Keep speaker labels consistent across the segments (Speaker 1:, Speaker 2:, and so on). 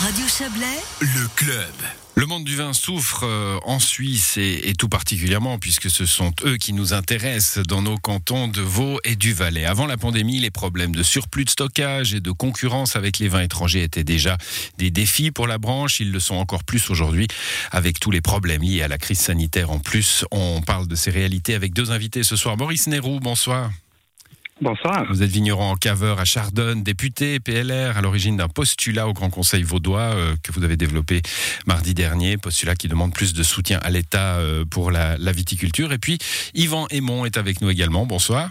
Speaker 1: Radio Chablais,
Speaker 2: Le club. Le monde du vin souffre euh, en Suisse et, et tout particulièrement puisque ce sont eux qui nous intéressent dans nos cantons de Vaud et du Valais. Avant la pandémie, les problèmes de surplus de stockage et de concurrence avec les vins étrangers étaient déjà des défis pour la branche. Ils le sont encore plus aujourd'hui avec tous les problèmes liés à la crise sanitaire en plus. On parle de ces réalités avec deux invités ce soir. Maurice Nérou, bonsoir.
Speaker 3: Bonsoir.
Speaker 2: Vous êtes vigneron en caveur à Chardonne, député PLR à l'origine d'un postulat au Grand Conseil vaudois euh, que vous avez développé mardi dernier, postulat qui demande plus de soutien à l'État euh, pour la, la viticulture. Et puis Yvan Aymon est avec nous également. Bonsoir.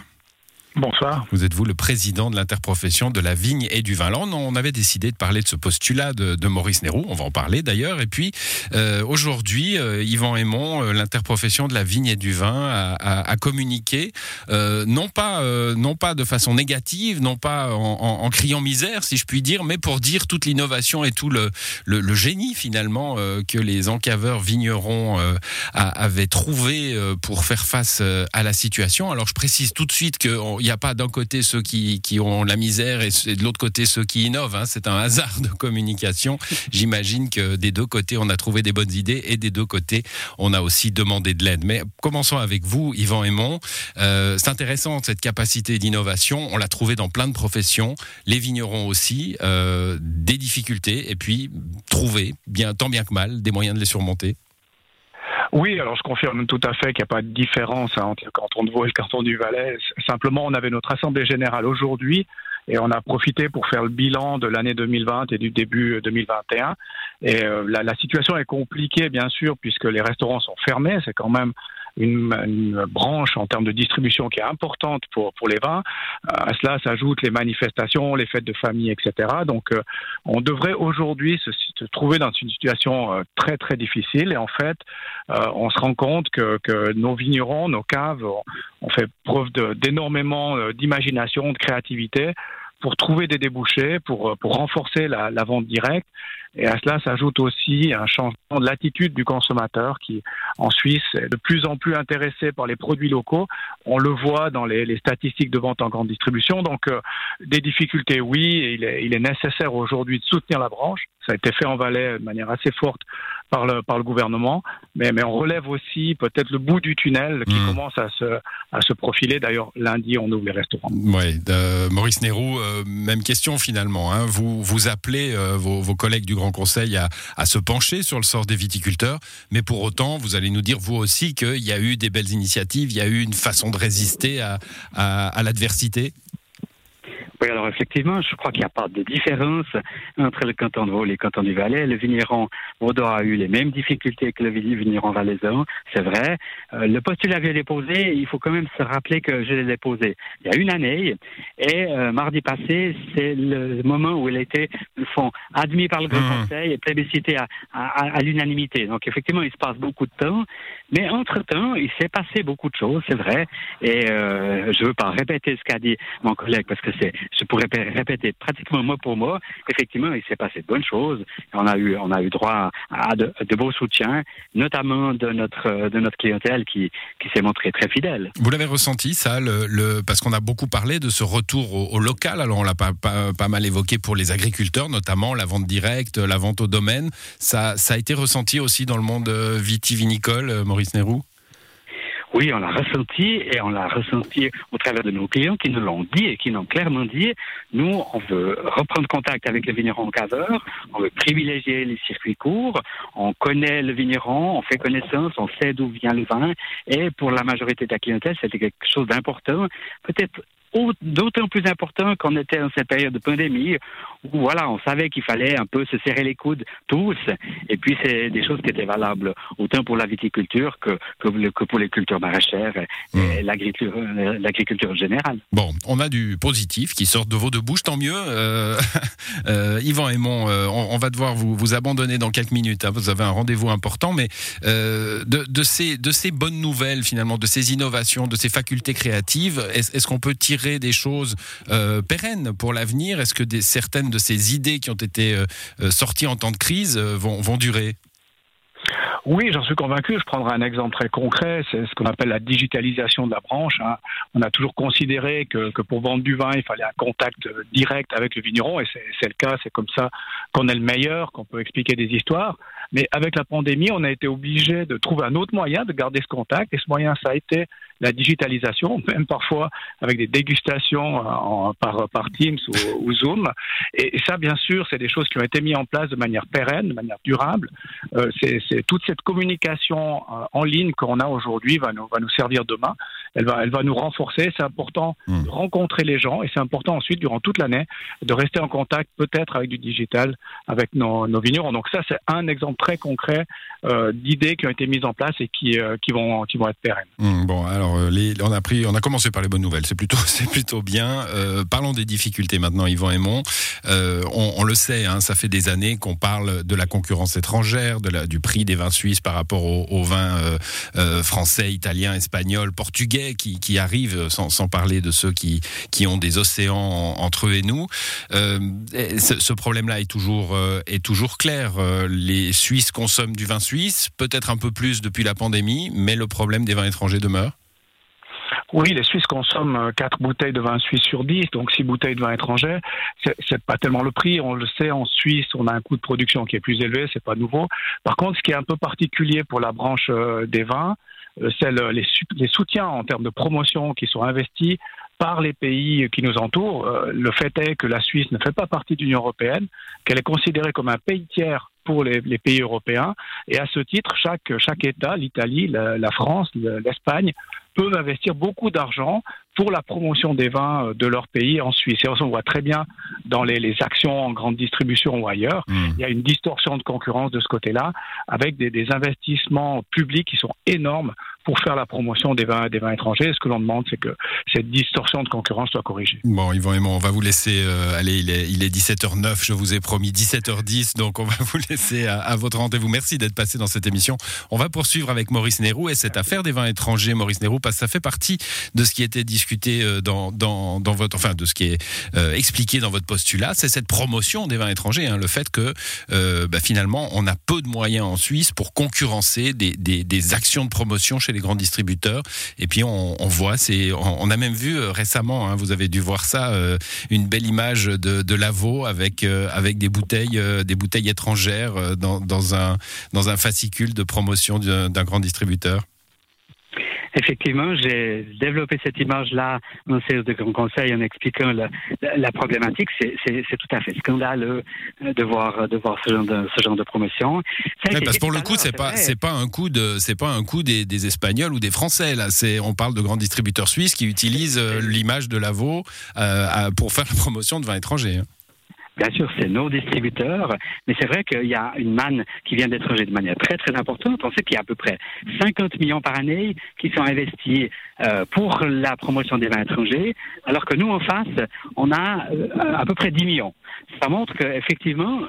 Speaker 3: Bonsoir.
Speaker 2: Vous êtes vous le président de l'interprofession de la vigne et du vin? Alors on- avait décidé de parler de ce postulat de, Maurice Nérou, on va en parler d'ailleurs. Et puis euh, aujourd'hui, euh, Yvan Aymon, euh, l'interprofession de la vigne et du vin, a, a- a communiqué, euh, non pas non pas de façon négative, non pas en, en- criant misère, si je puis dire, mais pour dire toute l'innovation et tout le, le, le génie finalement que les encaveurs vignerons avaient trouvé pour faire face à la situation. Alors je précise tout de suite qu'il n'y a pas d'un côté ceux qui, qui ont la misère et, de l'autre côté ceux qui innovent. hein. C'est un hasard de communication. J'imagine que des deux côtés on a trouvé des bonnes idées et des deux côtés on a aussi demandé de l'aide. Mais commençons avec vous, Yvan Aymon. Euh, c'est intéressant cette capacité d'innovation. On l'a trouvé dans plein de professions, les vignerons aussi, euh, des difficultés et puis trouver, bien, tant bien que mal, des moyens de les surmonter.
Speaker 3: Oui, alors je confirme tout à fait qu'il n'y a pas de différence hein, entre le canton de Vaud et le canton du Valais. Simplement, on avait notre assemblée générale aujourd'hui et on a profité pour faire le bilan de l'année 2020 et du début 2021. Et euh, la, la situation est compliquée, bien sûr, puisque les restaurants sont fermés. C'est quand même une, une branche en termes de distribution qui est importante pour, pour les vins. Euh, à cela s'ajoutent les manifestations, les fêtes de famille, etc. Donc, euh, on devrait aujourd'hui se, se trouver dans une situation euh, très, très difficile. Et en fait, on se rend compte que, que nos vignerons, nos caves ont, ont fait preuve d'énormément d'imagination, de créativité pour trouver des débouchés, pour, euh, pour renforcer la, la vente directe. Et à cela s'ajoute aussi un changement de l'attitude du consommateur qui, en Suisse, est de plus en plus intéressé par les produits locaux. On le voit dans les, les statistiques de vente en grande distribution. Donc, euh, des difficultés, oui. et Il est, il est nécessaire aujourd'hui de soutenir la branche. Ça a été fait en Valais de manière assez forte par le, par le gouvernement. Mais, mais on relève aussi peut-être le bout du tunnel qui
Speaker 2: Mhm.
Speaker 3: commence à se, à se profiler. D'ailleurs, lundi, on ouvre les restaurants.
Speaker 2: De- Maurice Nérou, euh, même question finalement. hein. Vous, vous appelez euh, vos, collègues du Grand Conseil à, se pencher sur le sort des viticulteurs, mais pour autant, vous allez nous dire vous aussi qu'il y a eu des belles initiatives, il y a eu une façon de résister à l'adversité?
Speaker 4: Oui, alors effectivement, je crois qu'il n'y a pas de différence entre le canton de Vaud et le canton du Valais. Le vigneron vaudois a eu les mêmes difficultés que le vi- vigneron valaisan, c'est vrai. Euh, le postulat avait déposé, il faut quand même se rappeler que je l'ai déposé il y a une année. Et euh, mardi passé, c'est le moment où il a été, le fond, admis par le Grand
Speaker 2: Mhm.
Speaker 4: Conseil et plébiscité à, à- à- à l'unanimité. Donc effectivement, il se passe beaucoup de temps. Mais entre-temps, il s'est passé beaucoup de choses, c'est vrai. Et euh, je ne veux pas répéter ce qu'a dit mon collègue parce que c'est, je pourrais ré- répéter pratiquement mot pour mot. Effectivement, il s'est passé de bonnes choses. On a eu, on a eu droit à de, beaux soutiens, notamment de notre, de notre clientèle qui, qui s'est montrée très fidèle.
Speaker 2: Vous l'avez ressenti ça, le, le- parce qu'on a beaucoup parlé de ce retour au, local. Alors on l'a pas, pas, pas mal évoqué pour les agriculteurs, notamment la vente directe, la vente au domaine. Ça, ça a été ressenti aussi dans le monde vitivinicole, euh, Maurice Nérou?
Speaker 4: Oui, on l'a ressenti et on l'a ressenti au travers de nos clients qui nous l'ont dit et qui nous ont clairement dit, nous, on veut reprendre contact avec le vigneron caveur, on veut privilégier les circuits courts, on connaît le vigneron, on fait connaissance, on sait d'où vient le vin et pour la majorité de la clientèle, c'était quelque chose d'important, peut-être d'autant plus important qu'on était dans cette période de pandémie où voilà, on savait qu'il fallait un peu se serrer les coudes tous et puis c'est des choses qui étaient valables autant pour la viticulture que, que, que pour les cultures maraîchères et, et l'agriculture euh, l'agriculture générale.
Speaker 2: Bon, on a du positif qui sort de vos deux bouches, tant mieux. Euh, euh, Yvan Aymon, euh, on, on va devoir vous, vous abandonner dans quelques minutes. hein, vous avez un rendez-vous important, mais euh, de, de ces, de ces bonnes nouvelles, finalement, de ces innovations, de ces facultés créatives, est-ce est-ce qu'on peut tirer des choses euh, pérennes pour l'avenir? Est-ce que certaines de ces idées qui ont été euh, euh, sorties en temps de crise vont, vont durer?
Speaker 3: Oui, j'en suis convaincu. Je prendrai un exemple très concret. C'est ce qu'on appelle la digitalisation de la branche. Hein. On a toujours considéré que, pour vendre du vin, il fallait un contact direct avec le vigneron, et c'est le cas. C'est comme ça qu'on est le meilleur, qu'on peut expliquer des histoires. Mais avec la pandémie, on a été obligé de trouver un autre moyen de garder ce contact, et ce moyen, ça a été la digitalisation, même parfois avec des dégustations en, par, Teams ou, Zoom. Et, ça, bien sûr, c'est des choses qui ont été mises en place de manière pérenne, de manière durable. Euh, c'est toute cette communication euh, en ligne qu'on a aujourd'hui va nous, va nous servir demain. Elle va, elle va nous renforcer. C'est important hmm. de rencontrer les gens et c'est important ensuite, durant toute l'année, de rester en contact peut-être avec du digital, avec nos, nos vignerons. Donc ça, c'est un exemple très concret euh, d'idées qui ont été mises en place et qui, euh, qui, vont, qui vont être pérennes.
Speaker 2: Hmm, bon, alors euh, les, on, a pris, on a commencé par les bonnes nouvelles, c'est plutôt, plutôt bien. parlons des difficultés maintenant, Yvan Aymon. On, on, le sait, hein, ça fait des années qu'on parle de la concurrence étrangère, de la, du prix des vins suisses par rapport aux, vins français, italiens, espagnols, portugais qui, arrivent, sans, sans, parler de ceux qui, qui ont des océans entre eux et nous. ce, problème-là est toujours, est toujours clair. les Suisses consomment du vin suisse Suisse, peut-être un peu plus depuis la pandémie, mais le problème des vins étrangers demeure
Speaker 3: oui, les Suisses consomment 4 bouteilles de vin suisse sur 10, donc 6 bouteilles de vin étranger. C'est pas tellement le prix, on le sait, en Suisse, on a un coût de production qui est plus élevé, c'est pas nouveau. Par contre, ce qui est un peu particulier pour la branche euh, des vins, euh, c'est les, soutiens en termes de promotion qui sont investis par les pays qui nous entourent. Euh, le fait est que la Suisse ne fait pas partie de l'Union européenne, qu'elle est considérée comme un pays tiers pour les, pays européens. Et à ce titre, chaque, chaque État, l'Italie, la, France, l'Espagne, peuvent investir beaucoup d'argent pour la promotion des vins euh, de leur pays en Suisse. Et on voit très bien dans les, actions en grande distribution ou ailleurs, mmh. il y a une distorsion de concurrence de ce côté-là, avec des, des, investissements publics qui sont énormes pour faire la promotion des vins, des vins étrangers. Ce que l'on demande, c'est que cette distorsion de concurrence soit corrigée.
Speaker 2: Bon, Yvan Aymon, on va vous laisser euh, aller. Il est, il est 17h09, je vous ai promis 17h10, donc on va vous laisser à, votre rendez-vous. Merci d'être passé dans cette émission. On va poursuivre avec Maurice Nérou et cette affaire des vins étrangers, Maurice Nérou, parce que ça fait partie de ce qui était discuté euh, dans, dans, dans votre, enfin, de ce qui est euh, expliqué dans votre postulat. C'est cette promotion des vins étrangers, hein, le fait que bah, finalement, on a peu de moyens en Suisse pour concurrencer des, des, actions de promotion chez les grands distributeurs. Et puis on, voit, c'est, on, a même vu euh, récemment, hein, vous avez dû voir ça, euh, une belle image de, de Lavaux avec euh, avec des bouteilles, des bouteilles étrangères dans, dans un dans un fascicule de promotion d'un grand distributeur.
Speaker 4: Effectivement, j'ai développé cette image-là en séance de grand conseil en expliquant la, la problématique. C'est tout à fait scandaleux de voir, de voir ce, genre de, ce genre de promotion.
Speaker 2: parce pour le coup, c'est pas, c'est pas un coup de, c'est pas un coup des, des, Espagnols ou des Français. Là, c'est, on parle de grands distributeurs suisses qui utilisent euh, l'image de Lavaux euh, pour faire la promotion de vins étrangers. Hein.
Speaker 4: Bien sûr, c'est nos distributeurs, mais c'est vrai qu'il y a une manne qui vient d'étranger de manière très très importante. On sait qu'il y a à peu près 50 millions par année qui sont investis euh, pour la promotion des vins étrangers, alors que nous en face, on a euh, à peu près 10 millions. Ça montre qu'effectivement,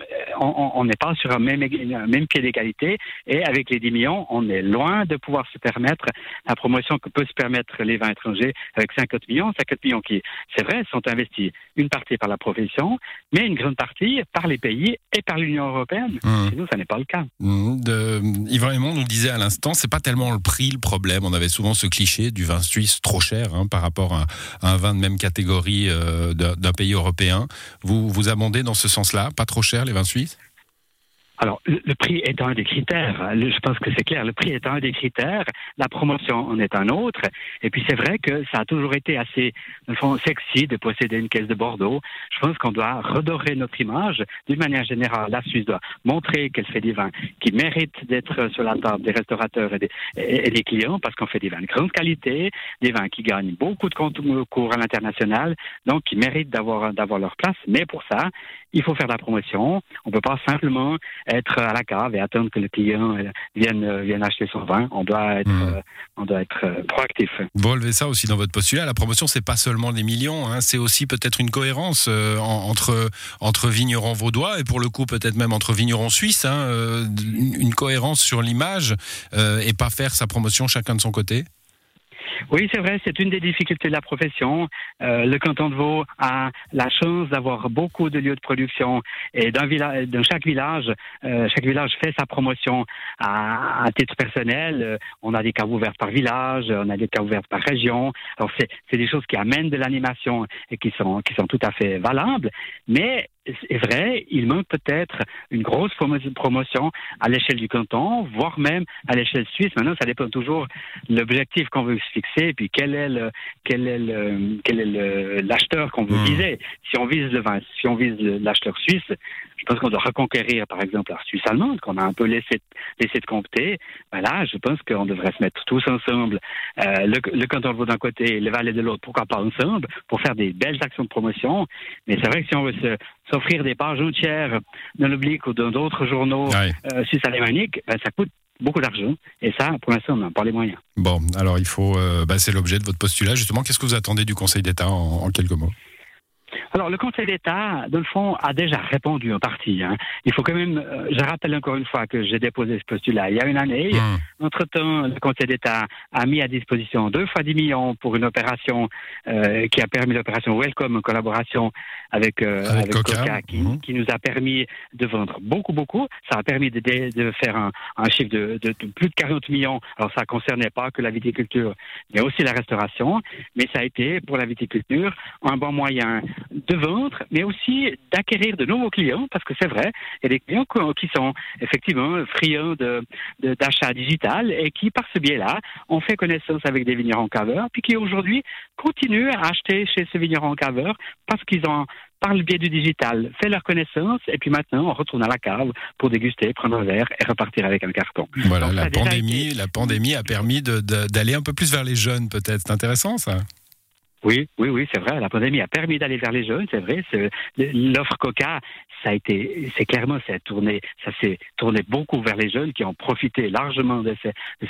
Speaker 4: on n'est pas sur un même, même pied d'égalité et avec les 10 millions, on est loin de pouvoir se permettre la promotion que peut se permettre les vins étrangers avec 50 millions. 50 millions qui, c'est vrai, sont investis une partie par la profession, mais une grande partie par les pays et par l'Union européenne. Mmh. Chez nous, ça n'est pas le cas.
Speaker 2: Mmh. De, Yvan nous disait à l'instant, c'est pas tellement le prix le problème. On avait souvent ce cliché du vin suisse trop cher hein, par rapport à, un vin de même catégorie euh, d'un pays européen. Vous vous abondez dans ce sens-là Pas trop cher les vins suisses?
Speaker 4: Alors, le, prix est un des critères. Je pense que c'est clair. Le prix est un des critères. La promotion en est un autre. Et puis, c'est vrai que ça a toujours été assez, dans le fond, sexy de posséder une caisse de Bordeaux. Je pense qu'on doit redorer notre image. D'une manière générale, la Suisse doit montrer qu'elle fait des vins qui méritent d'être sur la table des restaurateurs et des, clients parce qu'on fait des vins de grande qualité, des vins qui gagnent beaucoup de concours à l'international, donc qui méritent d'avoir leur place. Mais pour ça, il faut faire de la promotion. On ne peut pas simplement être à la cave et attendre que le client euh, vienne, euh, vienne acheter son vin. On doit être, hmm. euh, on doit être proactif.
Speaker 2: Vous relevez ça aussi dans votre postulat. La promotion, c'est pas seulement des millions, hein, c'est aussi peut-être une cohérence entre, entre vignerons vaudois et pour le coup peut-être même entre vignerons suisses. Hein, une, cohérence sur l'image et pas faire sa promotion chacun de son côté.
Speaker 4: Oui, c'est vrai, c'est une des difficultés de la profession. Euh, le canton de Vaud a la chance d'avoir beaucoup de lieux de production et d'un village, dans chaque village, euh, chaque village fait sa promotion à, à titre personnel. Euh, on a des caves ouvertes par village, on a des caves ouvertes par région. Alors c'est des choses qui amènent de l'animation et qui sont qui sont tout à fait valables, mais c'est vrai, il manque peut-être une grosse promotion à l'échelle du canton, voire même à l'échelle suisse. Maintenant, ça dépend toujours de l'objectif qu'on veut se fixer, et puis quel est le, quel est le, quel est l'acheteur qu'on veut hmm. viser. Si on vise le vin, si on vise l'acheteur suisse, je pense qu'on doit reconquérir, par exemple, la Suisse allemande, qu'on a un peu laissé, laissé de compter. Ben là, je pense qu'on devrait se mettre tous ensemble, euh, le, le canton de Vaud d'un côté, le Valais de l'autre, pourquoi pas ensemble, pour faire des belles actions de promotion. Mais c'est vrai que si on veut s'offrir des pages entières dans l'oblique ou dans d'autres journaux euh, suisses alémaniques, ben, ça coûte beaucoup d'argent. Et ça, pour l'instant, on n'a pas les moyens.
Speaker 2: Bon, alors il faut. Euh, bah, c'est l'objet de votre postulat. Justement, qu'est-ce que vous attendez du Conseil d'État en quelques mots?
Speaker 4: Alors, le Conseil d'État, dans le fond, a déjà répondu en partie. Hein. Il faut quand même, euh, je rappelle encore une fois que j'ai déposé ce postulat il y a une année. Mmh. Entre-temps, le Conseil d'État a mis à disposition deux fois 10 millions pour une opération euh, qui a permis l'opération Welcome en collaboration avec, euh, avec, Coca, mmh. qui, nous a permis de vendre beaucoup, beaucoup. Ça a permis de, de faire un, un chiffre de, de, de, plus de 40 millions. Alors, ça concernait pas que la viticulture, mais aussi la restauration. Mais ça a été, pour la viticulture, un bon moyen de vendre, mais aussi d'acquérir de nouveaux clients, parce que c'est vrai, il y a des clients qui sont effectivement friands d'achat digital et qui, par ce biais-là, ont fait connaissance avec des vignerons caveurs, puis qui aujourd'hui continuent à acheter chez ces vignerons caveurs parce qu'ils ont par le biais du digital, fait leur connaissance, et puis maintenant, on retourne à la cave pour déguster, prendre un verre et repartir avec un carton.
Speaker 2: Voilà, la pandémie, la pandémie a permis d'aller un peu plus vers les jeunes, peut-être. C'est intéressant, ça
Speaker 4: oui, oui, oui, c'est vrai. La pandémie a permis d'aller vers les jeunes, c'est vrai. L'offre Coca, ça a été, c'est clairement, ça tourné, ça s'est tourné beaucoup vers les jeunes qui ont profité largement de,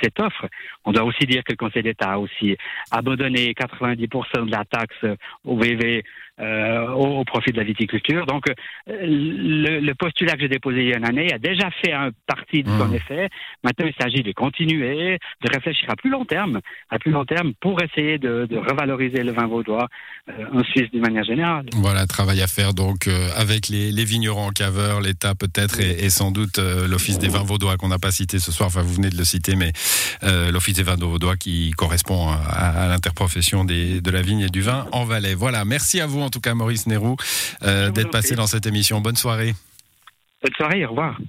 Speaker 4: cette offre. On doit aussi dire que le Conseil d'État a aussi abandonné 90% de la taxe au VV euh, au, profit de la viticulture. Donc, euh, le, postulat que j'ai déposé il y a une année a déjà fait un partie de son mmh. effet. Maintenant, il s'agit de continuer, de réfléchir à plus long terme, à plus long terme, pour essayer de, revaloriser le vin vaudois euh, en Suisse d'une manière générale.
Speaker 2: Voilà, travail à faire donc avec les, vignerons en caveur, l'État peut-être et, sans doute l'Office des vins vaudois qu'on n'a pas cité ce soir. Enfin, vous venez de le citer, mais l'Office des vins vaudois qui correspond à, l'interprofession de la vigne et du vin en Valais. Voilà, merci à vous tout cas Maurice Nérou euh, d'être passé dans cette émission. Bonne soirée.
Speaker 4: Bonne soirée, au revoir.